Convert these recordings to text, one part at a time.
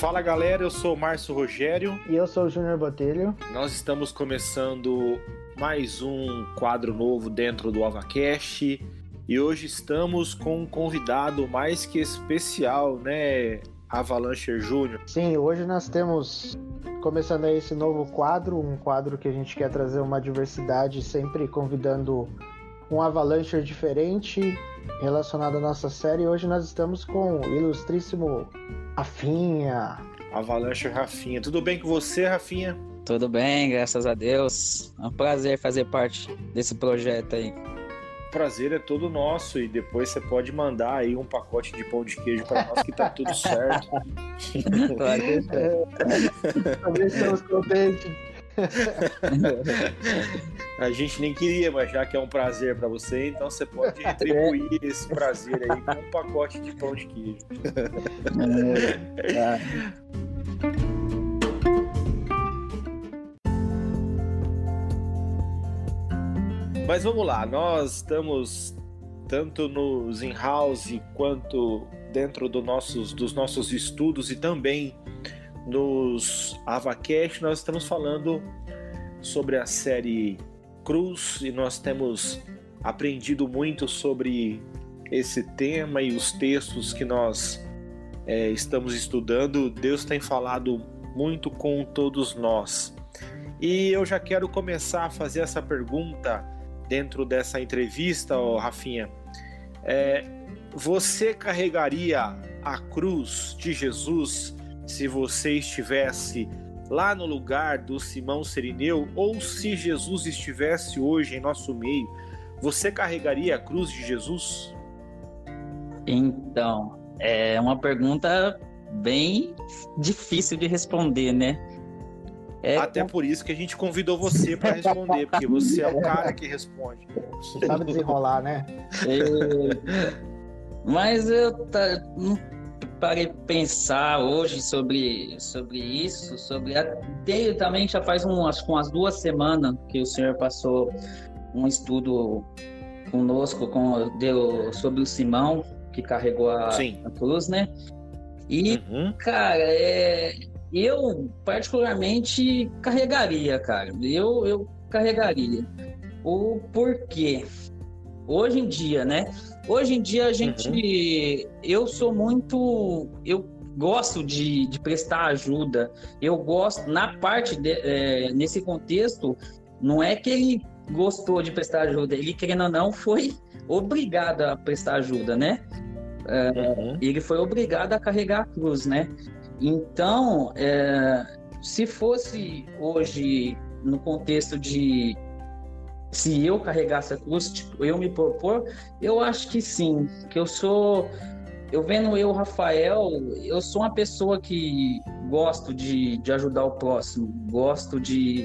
Fala galera, eu sou o Márcio Rogério. E eu sou o Júnior Botelho. Nós estamos começando mais um quadro novo dentro do AvaCast. E hoje estamos com um convidado mais que especial, né, Avalanche Júnior? Sim, hoje nós temos começando aí esse novo quadro, um quadro que a gente quer trazer uma diversidade, sempre convidando um Avalanche diferente relacionado à nossa série. Hoje nós estamos com o ilustríssimo Rafinha. Avalanche Rafinha. Tudo bem com você, Rafinha? Tudo bem, graças a Deus. É um prazer fazer parte desse projeto aí. O prazer é todo nosso e depois você pode mandar aí um pacote de pão de queijo para nós que tá tudo certo. Também estamos contentes. A gente nem queria, mas já que é um prazer para você, então você pode retribuir é. esse prazer aí com um pacote de pão de queijo. É. Mas vamos lá, nós estamos tanto nos in-house quanto dentro do nossos, dos nossos estudos e também nos AvaCast, nós estamos falando sobre a série Cruz e nós temos aprendido muito sobre esse tema e os textos que nós é, estamos estudando. Deus tem falado muito com todos nós. E eu já quero começar a fazer essa pergunta dentro dessa entrevista, oh, Rafinha. É, você carregaria a cruz de Jesus se você estivesse lá no lugar do Simão Serineu ou se Jesus estivesse hoje em nosso meio, você carregaria a cruz de Jesus? Então, é uma pergunta bem difícil de responder, né? É... Até por isso que a gente convidou você para responder, porque você é o cara que responde. Sabe desenrolar, né? É... Mas eu tá, parei pensar hoje sobre, sobre isso, sobre até também já faz umas, umas duas semanas que o senhor passou um estudo conosco com, deu, sobre o Simão que carregou a, a cruz, né? E, uhum. cara, é, eu particularmente carregaria, cara. Eu, eu carregaria. O porquê? Hoje em dia, né? Hoje em dia a gente. Uhum. Eu sou muito. Eu gosto de, de prestar ajuda. Eu gosto, na parte, de, é, nesse contexto, não é que ele gostou de prestar ajuda, ele, querendo ou não, foi obrigado a prestar ajuda, né? É, uhum. Ele foi obrigado a carregar a cruz, né? Então, é, se fosse hoje no contexto de se eu carregasse a cruz, tipo, eu me propor, eu acho que sim, que eu sou, eu vendo eu, Rafael, eu sou uma pessoa que gosto de, de ajudar o próximo, gosto de,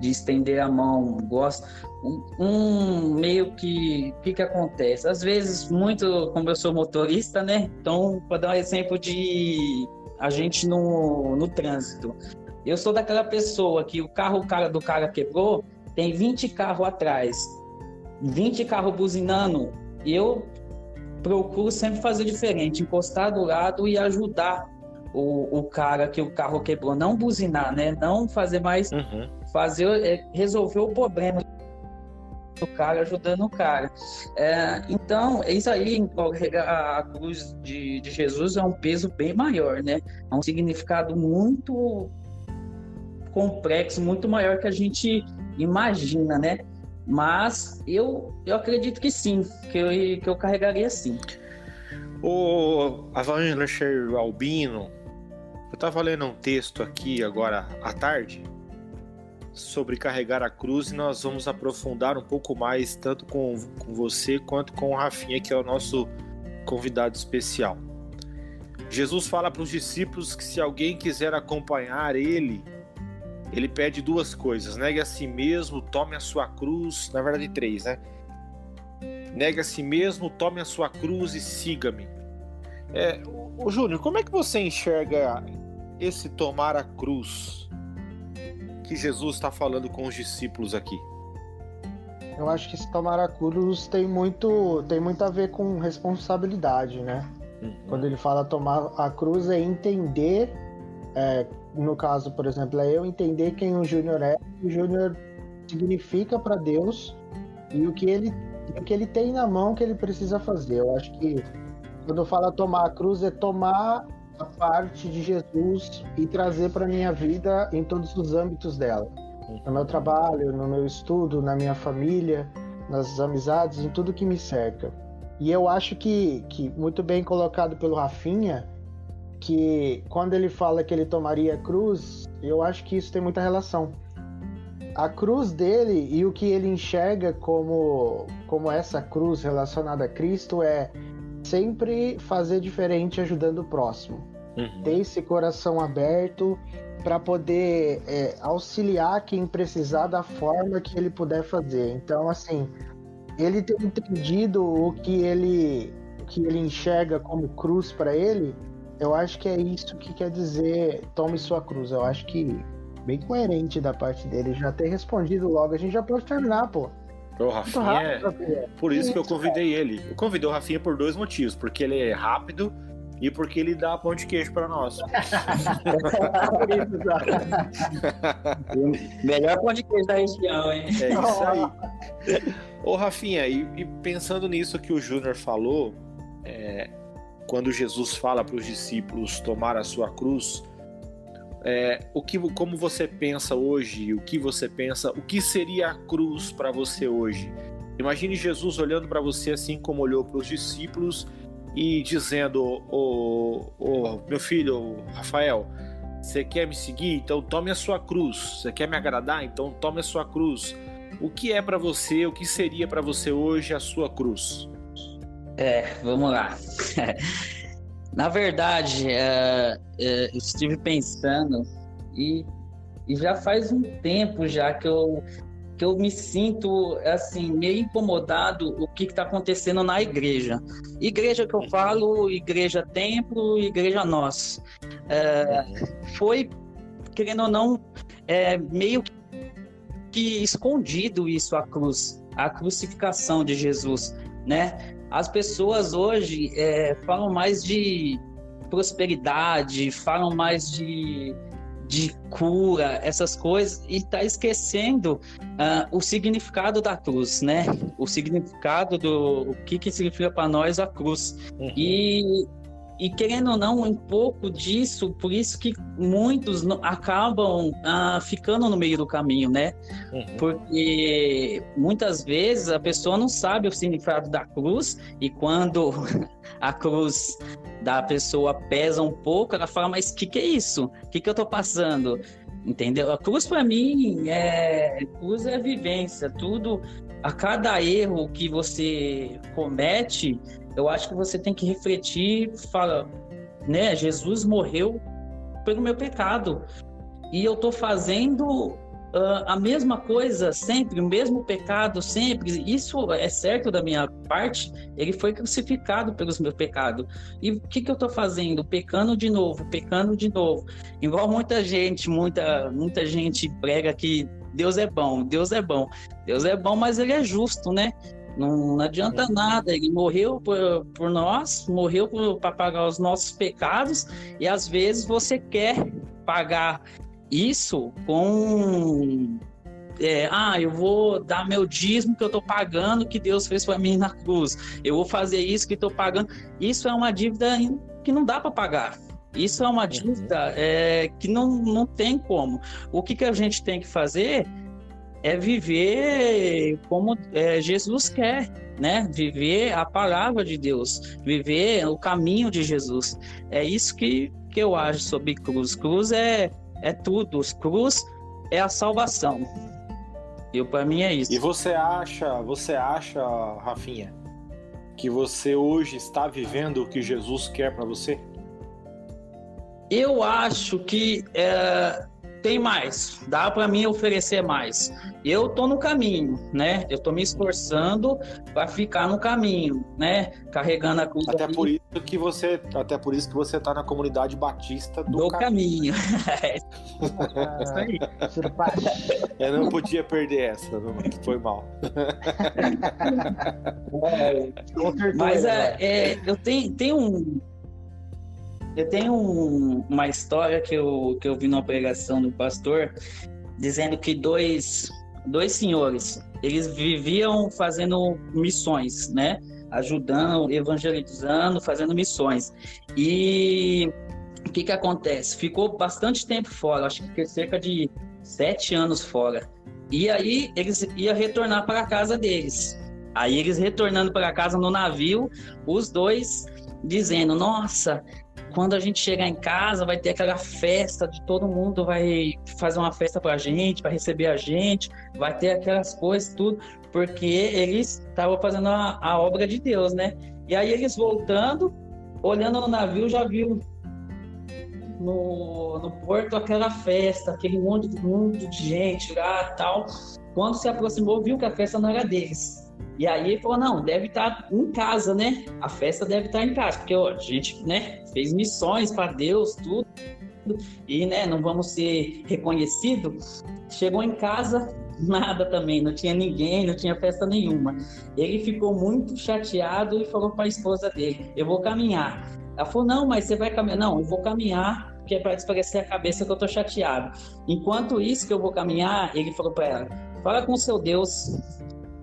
de estender a mão, gosto, um, um meio que, que que acontece? Às vezes, muito, como eu sou motorista, né, então, para dar um exemplo de a gente no, no trânsito, eu sou daquela pessoa que o carro o cara do cara quebrou, tem 20 carros atrás, 20 carros buzinando, e eu procuro sempre fazer diferente, encostar do lado e ajudar o, o cara que o carro quebrou, não buzinar, né? Não fazer mais, uhum. fazer, é, resolver o problema do cara, ajudando o cara. É, então, isso aí, a cruz de, de Jesus é um peso bem maior, né? É um significado muito complexo, muito maior que a gente imagina, né? Mas eu, eu acredito que sim, que eu, que eu carregaria sim. O Avalancher Albino, eu estava lendo um texto aqui agora à tarde sobre carregar a cruz e nós vamos aprofundar um pouco mais, tanto com, com você quanto com o Rafinha, que é o nosso convidado especial. Jesus fala para os discípulos que se alguém quiser acompanhar ele, ele pede duas coisas: negue a si mesmo, tome a sua cruz. Na verdade, três, né? Negue a si mesmo, tome a sua cruz e siga-me. É, o Júnior, como é que você enxerga esse tomar a cruz que Jesus está falando com os discípulos aqui? Eu acho que esse tomar a cruz tem muito, tem muito a ver com responsabilidade, né? Uhum. Quando ele fala tomar a cruz é entender É, no caso, por exemplo, é eu entender quem o Júnior é, o Júnior significa para Deus e o que ele o que ele tem na mão que ele precisa fazer. Eu acho que quando fala tomar a cruz é tomar a parte de Jesus e trazer para minha vida em todos os âmbitos dela. No meu trabalho, no meu estudo, na minha família, nas amizades, em tudo que me cerca. E eu acho que, que muito bem colocado pelo Rafinha, que quando ele fala que ele tomaria a cruz, eu acho que isso tem muita relação. A cruz dele e o que ele enxerga como, como essa cruz relacionada a Cristo é sempre fazer diferente ajudando o próximo. Uhum. Ter esse coração aberto para poder é, auxiliar quem precisar da forma que ele puder fazer. Então, assim, ele ter entendido o que ele, o que ele enxerga como cruz para ele, eu acho que é isso que quer dizer tome sua cruz. Eu acho que bem coerente da parte dele já ter respondido logo. A gente já pode terminar, pô. O Rafinha, rápido, é... por isso que eu convidei ele. Eu convidei o Rafinha por dois motivos, porque ele é rápido e porque ele dá pão de queijo para nós. Melhor pão de queijo da região, hein? É isso aí. Ô, Rafinha, e, e pensando nisso que o Júnior falou, é, quando Jesus fala para os discípulos tomar a sua cruz, é, o que, como você pensa hoje? O que você pensa? O que seria a cruz para você hoje? Imagine Jesus olhando para você assim como olhou para os discípulos e dizendo: "O meu filho Rafael, você quer me seguir? Então tome a sua cruz. Você quer me agradar? Então tome a sua cruz." O que é para você? O que seria para você hoje a sua cruz? É, vamos lá. Na verdade, é, é, eu estive pensando e, e já faz um tempo já que eu que eu me sinto assim meio incomodado o que está acontecendo na igreja. Igreja que eu falo, igreja templo, igreja nós. É, foi querendo ou não é, meio que escondido isso a cruz, a crucificação de Jesus, né? As pessoas hoje é, falam mais de prosperidade, falam mais de, de cura, essas coisas, e está esquecendo uh, o significado da cruz, né? O significado do o que, que significa para nós a cruz. Uhum. E e querendo ou não, um pouco disso, por isso que muitos acabam ah, ficando no meio do caminho, né? Uhum. Porque muitas vezes a pessoa não sabe o significado da cruz e quando a cruz da pessoa pesa um pouco, ela fala: Mas o que, que é isso? O que, que eu tô passando? Entendeu? A cruz para mim é cruz é vivência, tudo a cada erro que você comete, eu acho que você tem que refletir, fala, né? Jesus morreu pelo meu pecado e eu tô fazendo uh, a mesma coisa sempre, o mesmo pecado sempre. Isso é certo da minha parte. Ele foi crucificado pelos meus pecados. E o que que eu tô fazendo? Pecando de novo, pecando de novo. Igual muita gente, muita muita gente prega que Deus é bom, Deus é bom. Deus é bom, mas ele é justo, né? Não, não adianta é. nada, ele morreu por, por nós, morreu para pagar os nossos pecados, e às vezes você quer pagar isso com. É, ah, eu vou dar meu dízimo que eu estou pagando, que Deus fez para mim na cruz. Eu vou fazer isso que estou pagando. Isso é uma dívida que não dá para pagar. Isso é uma uhum. dívida é, que não, não tem como. O que, que a gente tem que fazer é viver como é, Jesus quer, né? Viver a palavra de Deus, viver o caminho de Jesus. É isso que, que eu acho sobre cruz. Cruz é, é tudo. Cruz é a salvação. E para mim é isso. E você acha, você acha, Rafinha, que você hoje está vivendo o que Jesus quer para você? Eu acho que é, tem mais, dá para mim oferecer mais. Eu tô no caminho, né? Eu tô me esforçando para ficar no caminho, né? Carregando a cruz. Até ali. por isso que você, até por isso que você tá na comunidade batista do, do caminho. caminho. é, Eu não podia perder essa, não, foi mal. É, mas é, é, eu tenho, tenho um eu tenho um, uma história que eu, que eu vi numa pregação do pastor, dizendo que dois, dois senhores, eles viviam fazendo missões, né? Ajudando, evangelizando, fazendo missões. E o que que acontece? Ficou bastante tempo fora, acho que cerca de sete anos fora. E aí eles iam retornar para a casa deles. Aí eles retornando para casa no navio, os dois dizendo: Nossa, quando a gente chegar em casa, vai ter aquela festa de todo mundo vai fazer uma festa para a gente, para receber a gente, vai ter aquelas coisas, tudo, porque eles estavam fazendo a, a, obra de Deus, né? E aí eles voltando, olhando no navio, já viu no, no porto aquela festa, aquele monte, monte de gente lá tal. Quando se aproximou, viu que a festa não era deles e aí ele falou: não, deve estar em casa, né? A festa deve estar em casa, porque ó, a gente né, fez missões para Deus, tudo, e né, não vamos ser reconhecidos. Chegou em casa, nada também, não tinha ninguém, não tinha festa nenhuma. Ele ficou muito chateado e falou para a esposa dele: Eu vou caminhar. Ela falou: Não, mas você vai caminhar? Não, eu vou caminhar, porque é para desparecer a cabeça que eu tô chateado. Enquanto isso que eu vou caminhar, ele falou para ela: Fala com seu Deus,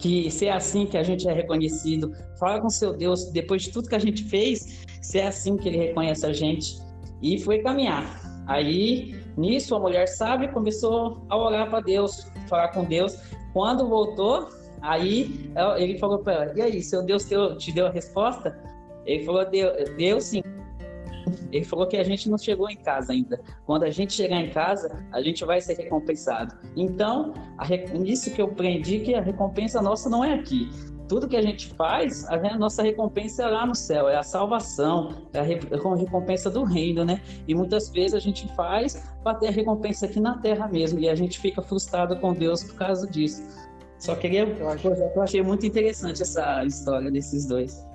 que se é assim que a gente é reconhecido, fala com seu Deus, depois de tudo que a gente fez, se é assim que ele reconhece a gente. E foi caminhar. Aí, nisso, a mulher sábia começou a orar para Deus, falar com Deus. Quando voltou, aí ele falou para ela: E aí, seu Deus te deu a resposta? Ele falou: Deu, deu sim. Ele falou que a gente não chegou em casa ainda. Quando a gente chegar em casa, a gente vai ser recompensado. Então, nisso que eu aprendi que a recompensa nossa não é aqui. Tudo que a gente faz, a nossa recompensa é lá no céu, é a salvação, é a recompensa do reino, né? E muitas vezes a gente faz para ter a recompensa aqui na terra mesmo, e a gente fica frustrado com Deus por causa disso. Só queria. Eu achei muito interessante essa história desses dois.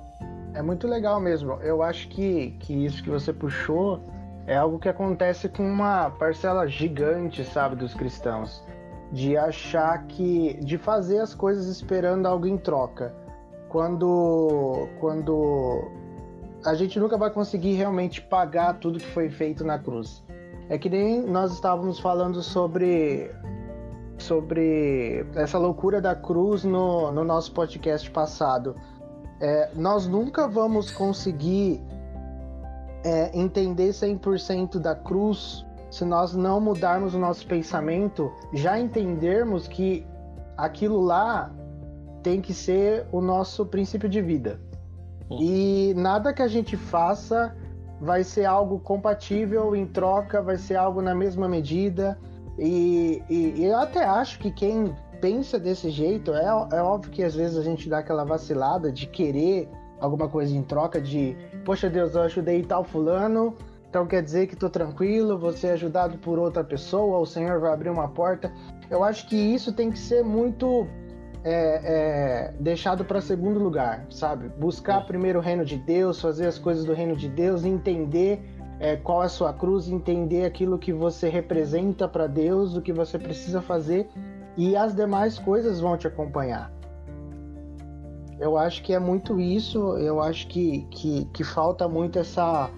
É muito legal mesmo. Eu acho que, que isso que você puxou é algo que acontece com uma parcela gigante, sabe, dos cristãos. De achar que. de fazer as coisas esperando algo em troca. Quando. Quando. A gente nunca vai conseguir realmente pagar tudo que foi feito na cruz. É que nem nós estávamos falando sobre. sobre essa loucura da cruz no, no nosso podcast passado é, nós nunca vamos conseguir é, entender 100% da cruz se nós não mudarmos o nosso pensamento, já entendermos que aquilo lá tem que ser o nosso princípio de vida. E nada que a gente faça vai ser algo compatível em troca, vai ser algo na mesma medida. E, e, e eu até acho que quem pensa desse jeito, é, é óbvio que às vezes a gente dá aquela vacilada de querer alguma coisa em troca de, poxa Deus, eu ajudei tal fulano, então quer dizer que tô tranquilo, vou ser ajudado por outra pessoa, o Senhor vai abrir uma porta. Eu acho que isso tem que ser muito é, é, deixado para segundo lugar, sabe? Buscar primeiro o reino de Deus, fazer as coisas do reino de Deus, entender é, qual é a sua cruz, entender aquilo que você representa para Deus, o que você precisa fazer e as demais coisas vão te acompanhar. Eu acho que é muito isso, eu acho que, que, que falta muito essa,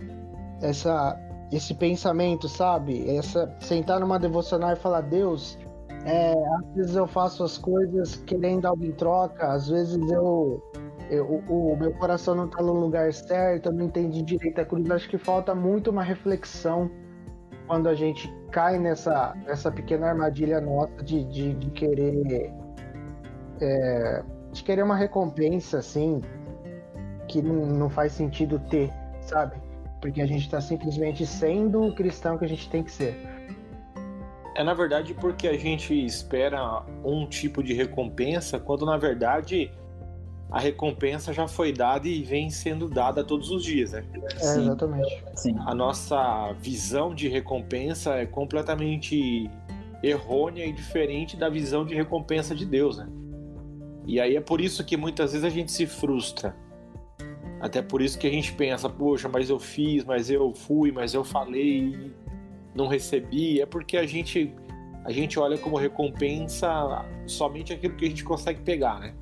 essa, esse pensamento, sabe? Essa, sentar numa devocional e falar, Deus, é, às vezes eu faço as coisas querendo algo em troca, às vezes eu, eu o, o, meu coração não está no lugar certo, eu não entendi direito a cruz. Acho que falta muito uma reflexão quando a gente cai nessa, nessa pequena armadilha nossa de, de, de querer é, de querer uma recompensa assim que não, não faz sentido ter, sabe? Porque a gente está simplesmente sendo o cristão que a gente tem que ser. É na verdade porque a gente espera um tipo de recompensa, quando na verdade a recompensa já foi dada e vem sendo dada todos os dias, né? É, exatamente. Sim. A nossa visão de recompensa é completamente errônea e diferente da visão de recompensa de Deus, né? E aí é por isso que muitas vezes a gente se frustra. Até por isso que a gente pensa, poxa, mas eu fiz, mas eu fui, mas eu falei, não recebi. É porque a gente a gente olha como recompensa somente aquilo que a gente consegue pegar, né?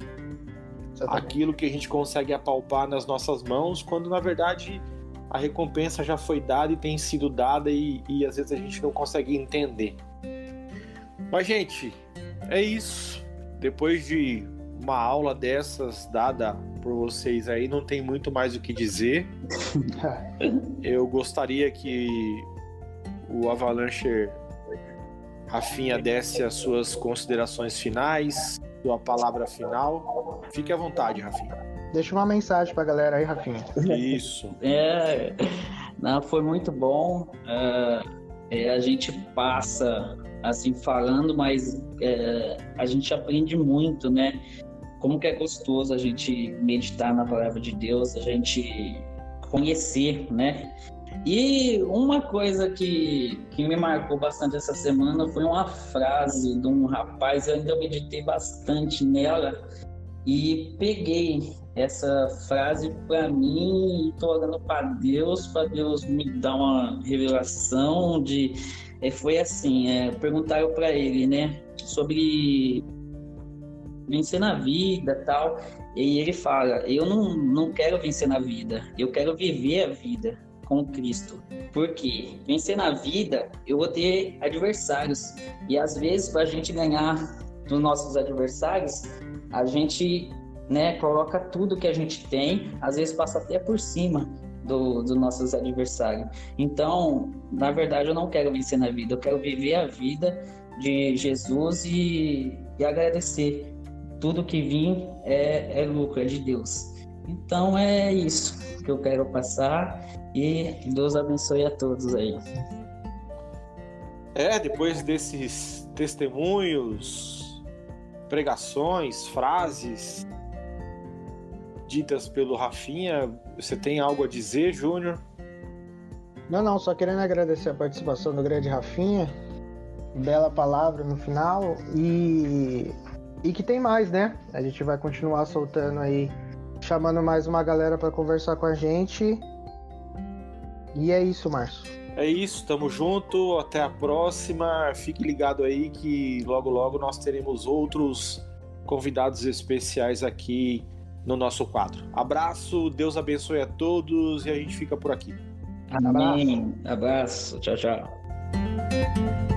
Aquilo que a gente consegue apalpar nas nossas mãos, quando na verdade a recompensa já foi dada e tem sido dada e, e às vezes a gente não consegue entender. Mas, gente, é isso. Depois de uma aula dessas dada por vocês aí, não tem muito mais o que dizer. Eu gostaria que o Avalanche Rafinha desse as suas considerações finais, sua palavra final. Fique à vontade, Rafinha. Deixa uma mensagem pra galera aí, Rafinha. Isso. É, não, foi muito bom. É, é, a gente passa assim falando, mas é, a gente aprende muito, né? Como que é gostoso a gente meditar na palavra de Deus, a gente conhecer, né? E uma coisa que, que me marcou bastante essa semana foi uma frase de um rapaz, eu ainda meditei bastante nela e peguei essa frase para mim e tô orando para Deus, para Deus me dar uma revelação de é, foi assim, é, perguntaram para ele, né, sobre vencer na vida, tal. E ele fala: "Eu não, não quero vencer na vida, eu quero viver a vida com Cristo. Porque vencer na vida, eu vou ter adversários. E às vezes, para a gente ganhar dos nossos adversários, a gente né, coloca tudo que a gente tem, às vezes passa até por cima do, dos nossos adversários. Então, na verdade, eu não quero vencer na vida, eu quero viver a vida de Jesus e, e agradecer. Tudo que vim é, é lucro, é de Deus. Então é isso que eu quero passar e Deus abençoe a todos aí. É, depois desses testemunhos, pregações, frases ditas pelo Rafinha, você tem algo a dizer, Júnior? Não, não, só querendo agradecer a participação do grande Rafinha. Bela palavra no final e e que tem mais, né? A gente vai continuar soltando aí chamando mais uma galera para conversar com a gente. E é isso, Márcio. É isso, tamo junto, até a próxima. Fique ligado aí que logo logo nós teremos outros convidados especiais aqui no nosso quadro. Abraço, Deus abençoe a todos e a gente fica por aqui. Amém. Abraço, Abraço. tchau, tchau.